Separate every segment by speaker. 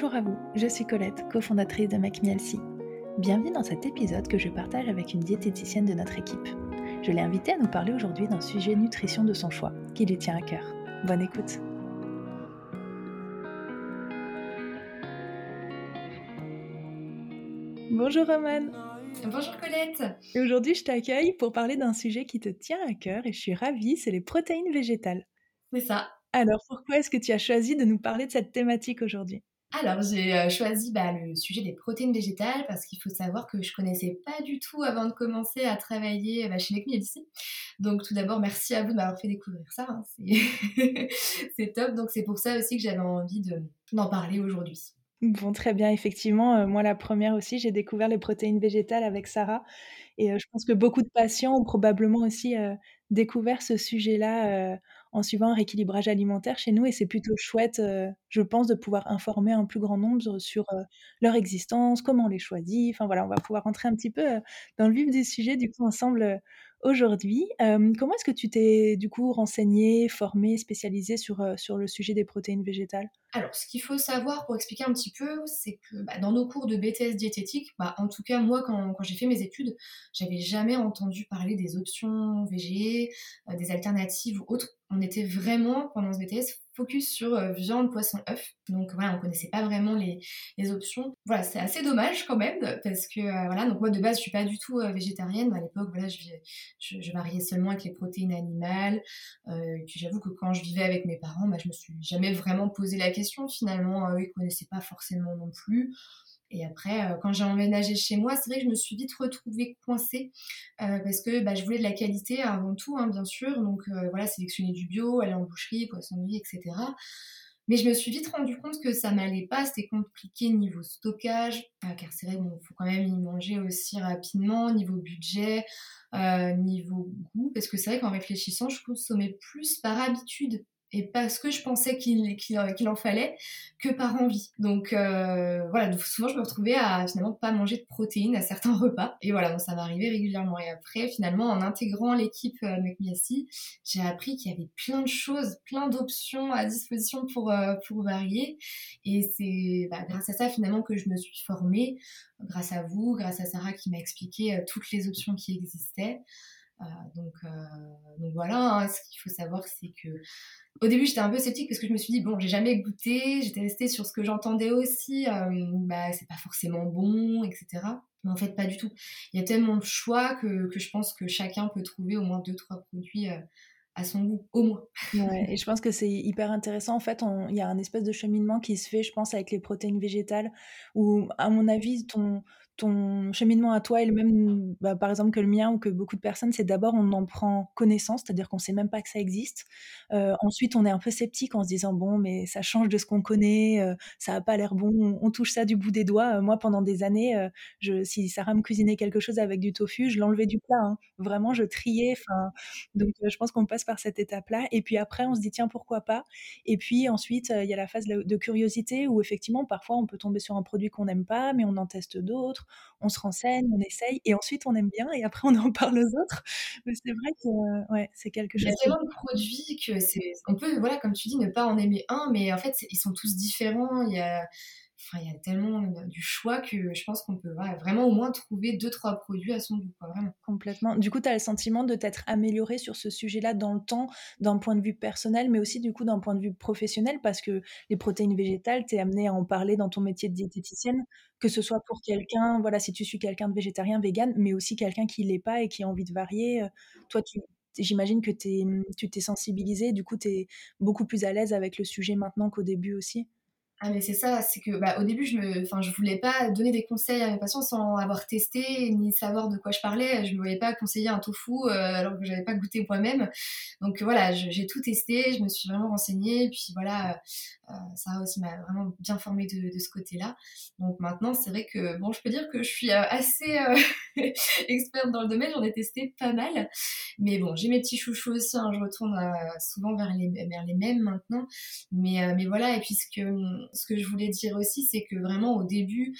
Speaker 1: Bonjour à vous, je suis Colette, cofondatrice de MacMielsi. Bienvenue dans cet épisode que je partage avec une diététicienne de notre équipe. Je l'ai invitée à nous parler aujourd'hui d'un sujet nutrition de son choix, qui lui tient à cœur. Bonne écoute Bonjour Roman
Speaker 2: Bonjour Colette
Speaker 1: Et aujourd'hui je t'accueille pour parler d'un sujet qui te tient à cœur et je suis ravie, c'est les protéines végétales.
Speaker 2: C'est ça.
Speaker 1: Alors pourquoi est-ce que tu as choisi de nous parler de cette thématique aujourd'hui?
Speaker 2: Alors, j'ai euh, choisi bah, le sujet des protéines végétales parce qu'il faut savoir que je connaissais pas du tout avant de commencer à travailler bah, chez ici. Donc, tout d'abord, merci à vous de m'avoir fait découvrir ça. Hein. C'est top. Donc, c'est pour ça aussi que j'avais envie d'en parler aujourd'hui.
Speaker 1: Bon, très bien, effectivement. Euh, moi, la première aussi, j'ai découvert les protéines végétales avec Sarah. Et euh, je pense que beaucoup de patients ont probablement aussi découvert ce sujet-là en suivant un rééquilibrage alimentaire chez nous et c'est plutôt chouette, je pense, de pouvoir informer un plus grand nombre sur leur existence, comment on les choisit. Enfin voilà, on va pouvoir rentrer un petit peu dans le vif du sujet du coup ensemble aujourd'hui. comment est-ce que tu t'es du coup renseigné, formé, spécialisé sur, sur le sujet des protéines végétales?
Speaker 2: Alors, ce qu'il faut savoir pour expliquer un petit peu, c'est que bah, dans nos cours de BTS diététique, bah, en tout cas moi quand, j'ai fait mes études, j'avais jamais entendu parler des options VG, des alternatives ou autres on était vraiment, pendant ce BTS, focus sur euh, viande, poisson, œuf. Donc voilà, on connaissait pas vraiment les, options. Voilà, c'est assez dommage quand même, parce que euh, voilà, donc moi de base, je suis pas du tout euh, végétarienne. À l'époque, voilà, je, je, seulement avec les protéines animales. j'avoue que quand je vivais avec mes parents, bah, je me suis jamais vraiment posé la question. Finalement, eux, ils connaissaient pas forcément non plus. Et après, euh, quand j'ai emménagé chez moi, c'est vrai que je me suis vite retrouvée coincée euh, parce que bah, je voulais de la qualité avant tout, hein, bien sûr. Donc euh, voilà, sélectionner du bio, aller en boucherie, poissonnerie, etc. Mais je me suis vite rendu compte que ça m'allait pas, c'était compliqué niveau stockage, car c'est vrai qu'il faut quand même y manger aussi rapidement, niveau budget, niveau goût, parce que c'est vrai qu'en réfléchissant, je consommais plus par habitude et parce que je pensais qu'il qu'il en fallait que par envie. Donc euh, voilà, souvent je me retrouvais à finalement pas manger de protéines à certains repas. Et voilà, donc ça m'arrivait régulièrement. Et après, finalement, en intégrant l'équipe euh, Messi, j'ai appris qu'il y avait plein de choses, plein d'options à disposition pour, euh, pour varier. Et c'est bah, grâce à ça finalement que je me suis formée, grâce à vous, grâce à Sarah qui m'a expliqué euh, toutes les options qui existaient. Euh, donc, euh, donc voilà, hein, ce qu'il faut savoir, c'est que au début j'étais un peu sceptique parce que je me suis dit bon, j'ai jamais goûté, j'étais restée sur ce que j'entendais aussi, euh, bah c'est pas forcément bon, etc. Mais en fait, pas du tout. Il y a tellement de choix que, que je pense que chacun peut trouver au moins deux trois produits à son goût, au moins.
Speaker 1: Ouais, et je pense que c'est hyper intéressant. En fait, il y a un espèce de cheminement qui se fait, je pense, avec les protéines végétales, où, à mon avis, ton, ton cheminement à toi est le même, bah, par exemple, que le mien ou que beaucoup de personnes, c'est d'abord on en prend connaissance, c'est-à-dire qu'on sait même pas que ça existe. Euh, ensuite, on est un peu sceptique en se disant bon, mais ça change de ce qu'on connaît, euh, ça a pas l'air bon, on, touche ça du bout des doigts. Euh, moi, pendant des années, si Sarah me cuisinait quelque chose avec du tofu, je l'enlevais du plat. Hein. Vraiment, je triais. Donc je pense qu'on passe par cette étape-là. Et puis après, on se dit tiens pourquoi pas? Et puis ensuite, il y a la phase de curiosité où effectivement, parfois, on peut tomber sur un produit qu'on n'aime pas, mais on en teste d'autres on se renseigne, on essaye, et ensuite on aime bien, et après on en parle aux autres. Mais c'est vrai que ouais, c'est quelque chose. Il y
Speaker 2: a tellement de produits que c'est, on peut, voilà, comme tu dis, ne pas en aimer un, mais en fait ils sont tous différents. Il y a il y a tellement du choix que je pense qu'on peut vraiment au moins trouver deux, trois produits à son goût. vraiment.
Speaker 1: Complètement. Du coup, tu as le sentiment de t'être amélioré sur ce sujet-là dans le temps, d'un point de vue personnel, mais aussi du coup d'un point de vue professionnel, parce que les protéines végétales, tu es amené à en parler dans ton métier de diététicienne, que ce soit pour quelqu'un, voilà, si tu suis quelqu'un de végétarien, vegan, mais aussi quelqu'un qui l'est pas et qui a envie de varier. Euh, toi, tu, j'imagine que tu t'es sensibilisé, du coup, tu es beaucoup plus à l'aise avec le sujet maintenant qu'au début aussi.
Speaker 2: Ah mais c'est ça, c'est que bah, au début je me, enfin je voulais pas donner des conseils à mes patients sans avoir testé ni savoir de quoi je parlais. Je ne voyais pas conseiller un tofu euh, alors que j'avais pas goûté moi-même. Donc voilà, j'ai tout testé, je me suis vraiment renseignée, puis voilà, euh, Sarah aussi m'a vraiment bien formée de, de ce côté-là. Donc maintenant c'est vrai que bon, je peux dire que je suis euh, assez euh, experte dans le domaine, j'en ai testé pas mal, mais bon j'ai mes petits chouchous aussi, hein, je retourne souvent vers les vers les mêmes maintenant, mais mais voilà et puisque ce que je voulais dire aussi, c'est que vraiment au début,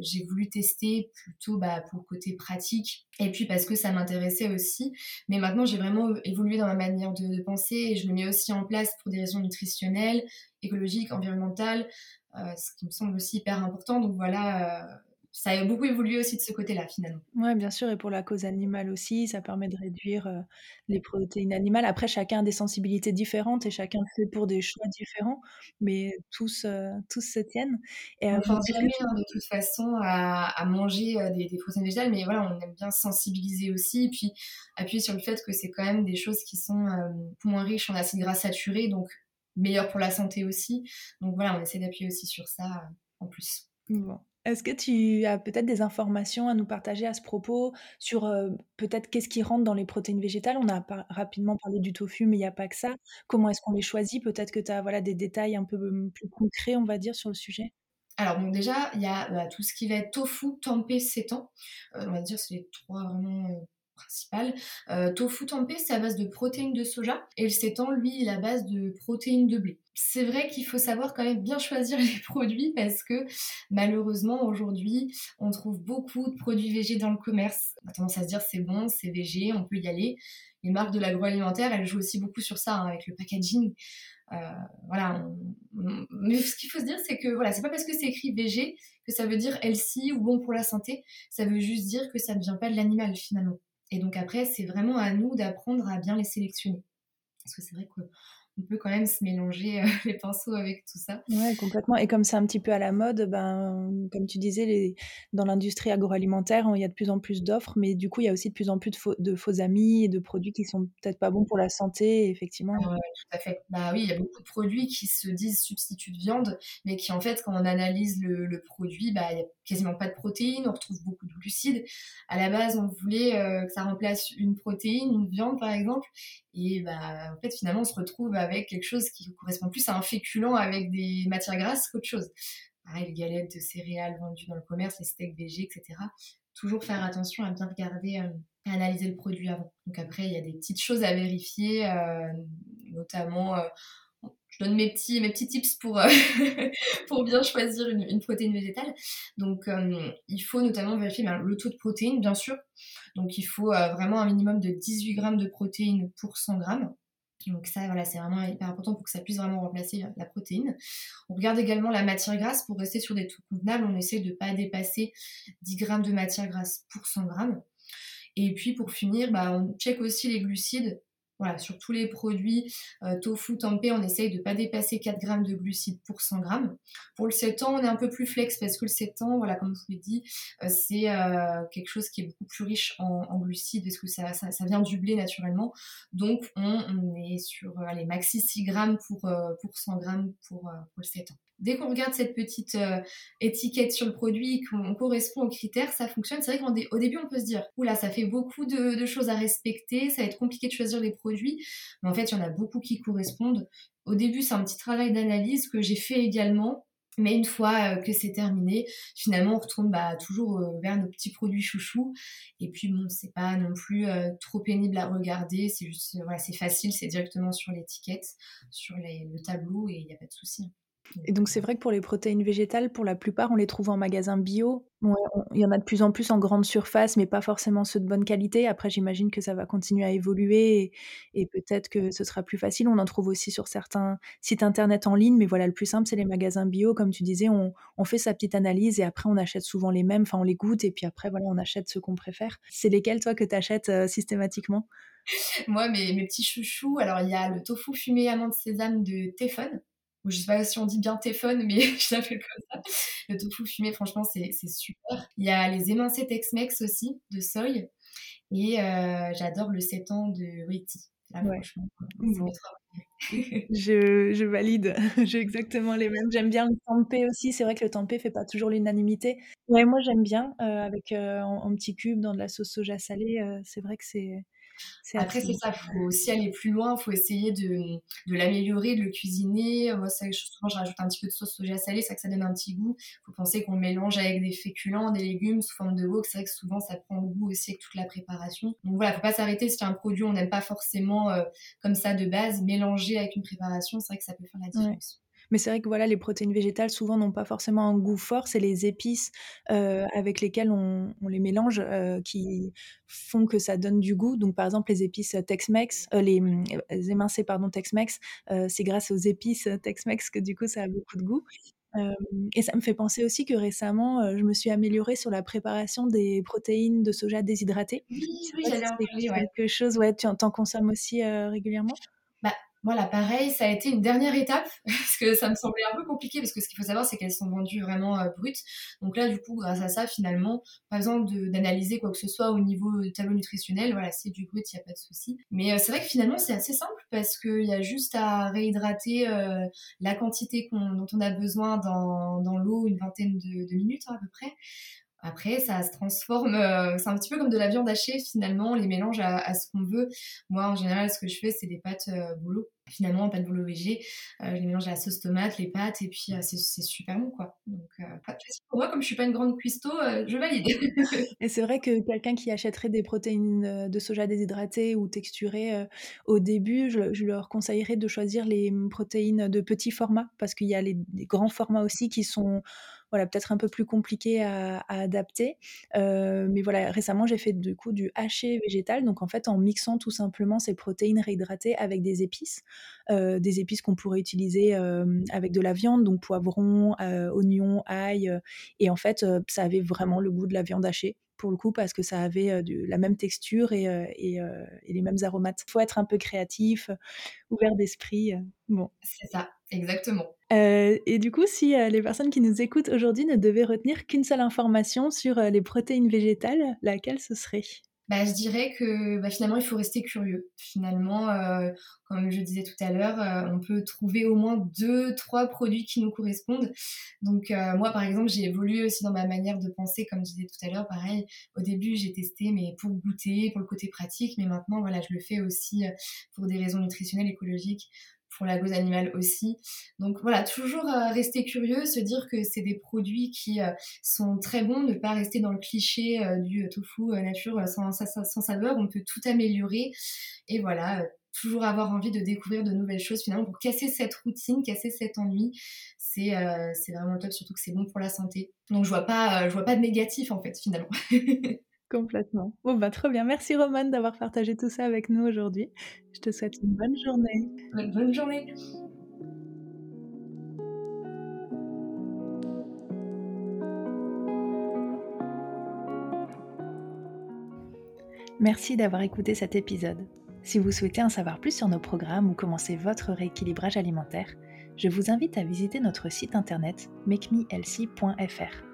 Speaker 2: j'ai voulu tester plutôt bah, pour le côté pratique et puis parce que ça m'intéressait aussi. Mais maintenant, j'ai vraiment évolué dans ma manière de, penser et je le mets aussi en place pour des raisons nutritionnelles, écologiques, environnementales, ce qui me semble aussi hyper important. Donc voilà ça a beaucoup évolué aussi de ce côté-là, finalement.
Speaker 1: Oui, bien sûr, et pour la cause animale aussi, ça permet de réduire euh, les protéines animales. Après, chacun a des sensibilités différentes et chacun fait pour des choix différents, mais tous, euh, tous se tiennent.
Speaker 2: Et, on ne pense jamais, hein, de toute façon, à, manger euh, des, protéines végétales, mais voilà, on aime bien sensibiliser aussi, et puis appuyer sur le fait que c'est quand même des choses qui sont moins riches en acides gras saturés, donc meilleures pour la santé aussi. Donc voilà, on essaie d'appuyer aussi sur ça en plus.
Speaker 1: Bon. Est-ce que tu as peut-être des informations à nous partager à ce propos sur peut-être qu'est-ce qui rentre dans les protéines végétales? On a rapidement parlé du tofu, mais il n'y a pas que ça. Comment est-ce qu'on les choisit? Peut-être que tu as voilà, des détails un peu plus concrets, on va dire, sur le sujet
Speaker 2: alors donc déjà, il y a bah, tout ce qui va être tofu, tempeh, sétan. on va dire c'est les trois vraiment principal. Euh, tofu tempeh, c'est à base de protéines de soja et le sétan, lui, est à base de protéines de blé. C'est vrai qu'il faut savoir quand même bien choisir les produits parce que malheureusement aujourd'hui, on trouve beaucoup de produits végés dans le commerce. On a tendance à se dire c'est bon, c'est végé, on peut y aller. Les marques de l'agroalimentaire, elles jouent aussi beaucoup sur ça hein, avec le packaging. Euh, voilà, mais ce qu'il faut se dire, c'est que voilà, c'est pas parce que c'est écrit végé que ça veut dire healthy ou bon pour la santé. Ça veut juste dire que ça ne vient pas de l'animal finalement. Et donc après, c'est vraiment à nous d'apprendre à bien les sélectionner. Parce que c'est vrai qu'on peut quand même se mélanger euh, les pinceaux avec tout ça.
Speaker 1: Ouais, complètement. Et comme c'est un petit peu à la mode, ben, comme tu disais, les... dans l'industrie agroalimentaire, il y a de plus en plus d'offres, mais du coup, il y a aussi de plus en plus de faux, de faux amis et de produits qui sont peut-être pas bons pour la santé, effectivement.
Speaker 2: Oui, tout à fait. Bah oui, il y a beaucoup de produits qui se disent substituts de viande, mais qui en fait, quand on analyse le, produit, bah, il y a quasiment pas de protéines, on retrouve beaucoup de glucides. À la base, on voulait euh, que ça remplace une protéine, une viande par exemple, et bah, en fait, finalement, on se retrouve avec quelque chose qui correspond plus à un féculent avec des matières grasses qu'autre chose. Pareil, les galettes de céréales vendues dans le commerce, les steaks végés, etc. Toujours faire attention à bien regarder, euh, à analyser le produit avant. Donc après, il y a des petites choses à vérifier, euh, notamment je donne mes petits, mes petits tips pour, euh, pour bien choisir une, protéine végétale. Donc, euh, il faut notamment vérifier ben, le taux de protéines, bien sûr. Donc, il faut euh, vraiment un minimum de 18 grammes de protéines pour 100 grammes. Donc ça, voilà, c'est vraiment hyper important pour que ça puisse vraiment remplacer la protéine. On regarde également la matière grasse pour rester sur des taux convenables. On essaie de ne pas dépasser 10 grammes de matière grasse pour 100 grammes. Et puis pour finir, bah, on check aussi les glucides voilà, sur tous les produits euh, tofu, tempeh, on essaye de ne pas dépasser 4 grammes de glucides pour 100 grammes. Pour le 7 ans, on est un peu plus flex parce que le 7 ans, voilà, comme je vous l'ai dit, euh, c'est euh, quelque chose qui est beaucoup plus riche en, glucides parce que ça, ça, vient du blé naturellement. Donc, on, est sur les maxi 6 grammes pour, pour 100 grammes pour, pour le 7 ans. Dès qu'on regarde cette petite euh, étiquette sur le produit, qu'on correspond aux critères, ça fonctionne. C'est vrai qu'au début, on peut se dire, oula, ça fait beaucoup de, choses à respecter, ça va être compliqué de choisir les produits. Mais en fait, il y en a beaucoup qui correspondent. Au début, c'est un petit travail d'analyse que j'ai fait également. Mais une fois euh, que c'est terminé, finalement, on retourne bah, toujours euh, vers nos petits produits chouchous. Et puis, bon, c'est pas non plus trop pénible à regarder. C'est juste, voilà, c'est facile, c'est directement sur l'étiquette, sur le tableau et il n'y a pas de souci.
Speaker 1: Et donc c'est vrai que pour les protéines végétales, pour la plupart, on les trouve en magasin bio. il y en a de plus en plus en grande surface, mais pas forcément ceux de bonne qualité. Après, j'imagine que ça va continuer à évoluer et, peut-être que ce sera plus facile. On en trouve aussi sur certains sites internet en ligne, mais voilà, le plus simple, c'est les magasins bio. Comme tu disais, on, fait sa petite analyse et après, on achète souvent les mêmes. Enfin, on les goûte et puis après, voilà, on achète ceux qu'on préfère. C'est lesquels, toi, que tu achètes euh, systématiquement?
Speaker 2: Moi, mes, petits chouchous, alors il y a le tofu fumé amande sésame de Téphone je sais pas si on dit bien téphone, mais je l'appelle comme ça. Le tofu fumé, franchement, c'est super. Il y a les émincés Tex-Mex aussi, de soy. Et euh, j'adore le sétan de Witty. franchement,
Speaker 1: je, je, valide, j'ai exactement les mêmes. J'aime bien le tempeh aussi. C'est vrai que le tempeh fait pas toujours l'unanimité. Ouais, moi j'aime bien euh, avec euh, en, en, petits cubes dans de la sauce soja salée. c'est vrai que c'est
Speaker 2: après, c'est ça, il faut aussi aller plus loin, il faut essayer de, de l'améliorer, de le cuisiner. Moi, ça, souvent, je rajoute un petit peu de sauce soja salée, c'est ça que ça donne un petit goût. Il faut penser qu'on mélange avec des féculents, des légumes sous forme de wok. C'est vrai que souvent, ça prend le goût aussi avec toute la préparation. Donc voilà, il ne faut pas s'arrêter si un produit on n'aime pas forcément euh, comme ça de base, mélanger avec une préparation, c'est vrai que ça peut faire la différence.
Speaker 1: Mais c'est vrai que voilà, les protéines végétales souvent n'ont pas forcément un goût fort, c'est les épices, heu, avec lesquelles on on les mélange, heu, qui font que ça donne du goût. Donc par exemple les épices, Tex-Mex, heu, les, mmh, les émincés pardon Tex-Mex, c'est grâce aux épices, Tex-Mex que du coup ça a beaucoup de goût. Et ça me fait penser aussi que récemment, je me suis améliorée sur la préparation des protéines de soja déshydratées.
Speaker 2: Oui, oui, j'allais en ouais.
Speaker 1: quelque chose ouais, tu en consommes aussi, régulièrement?
Speaker 2: Bah, voilà, pareil, ça a été une dernière étape parce que ça me semblait un peu compliqué parce que ce qu'il faut savoir, c'est qu'elles sont vendues vraiment, heu, brutes. Donc là, du coup, grâce à ça, finalement, pas besoin d'analyser quoi que ce soit au niveau, heu, tableau nutritionnel. Voilà, c'est du brut, il y a pas de souci. Mais heu, c'est vrai que finalement, c'est assez simple parce qu'il y a juste à réhydrater, la quantité dont on a besoin dans l'eau une vingtaine de de minutes, hein, à peu près. Après, ça se transforme, heu, c'est un petit peu comme de la viande hachée finalement, on les mélange à ce qu'on veut. Moi, en général, ce que je fais, c'est des pâtes, heu, bolo. Finalement, pâtes bolo végé, heu, je les mélange à la sauce tomate, les pâtes et puis, c'est super bon, quoi. Donc, pour moi, comme je suis pas une grande cuistot, je valide.
Speaker 1: Et c'est vrai que quelqu'un qui achèterait des protéines, de soja déshydratées ou texturées, au début, je leur conseillerais de choisir les, mmh, protéines de petit format parce qu'il y a les des grands formats aussi qui sont, voilà, peut-être un peu plus compliqués à adapter. Heu, mais voilà, récemment, j'ai fait du coup du haché végétal, donc en fait, en mixant tout simplement ces protéines réhydratées avec des épices, heu, des épices qu'on pourrait utiliser, hem, avec de la viande, donc poivron, oignon, ail, et en fait, ça avait vraiment le goût de la viande hachée, pour le coup, parce que ça avait, du la même texture et heu et les mêmes aromates. Faut être un peu créatif, ouvert d'esprit, bon.
Speaker 2: C'est ça, exactement.
Speaker 1: Et du coup, si, les personnes qui nous écoutent aujourd'hui ne devaient retenir qu'une seule information sur, les protéines végétales, laquelle ce serait?
Speaker 2: Bah, je dirais que, bah, finalement, il faut rester curieux. Finalement, heu, comme je disais tout à l'heure, heu, on peut trouver au moins 2-3 produits qui nous correspondent. Donc, heu, moi, par exemple, j'ai évolué aussi dans ma manière de penser, comme je disais tout à l'heure. Pareil, au début, j'ai testé, mais pour goûter, pour le côté pratique, mais maintenant, voilà, je le fais aussi, pour des raisons nutritionnelles, écologiques, pour la cause animale aussi. Donc voilà, toujours, heu, rester curieux, se dire que c'est des produits qui, heu, sont très bons, ne pas rester dans le cliché, heu, du tofu, nature, sans sa sa sans saveur. On peut tout améliorer et voilà, toujours avoir envie de découvrir de nouvelles choses finalement pour casser cette routine, casser cet ennui. C'est, vraiment top, surtout que c'est bon pour la santé. Donc je vois pas, je vois pas de négatif en fait, finalement.
Speaker 1: Complètement. Bon, bah, trop bien. Merci Romane d'avoir partagé tout ça avec nous aujourd'hui. Je te souhaite une bonne journée.
Speaker 2: Bonne bonne journée.
Speaker 1: Merci d'avoir écouté cet épisode. Si vous souhaitez en savoir plus sur nos programmes ou commencer votre rééquilibrage alimentaire, je vous invite à visiter notre site internet makemehealthy.fr.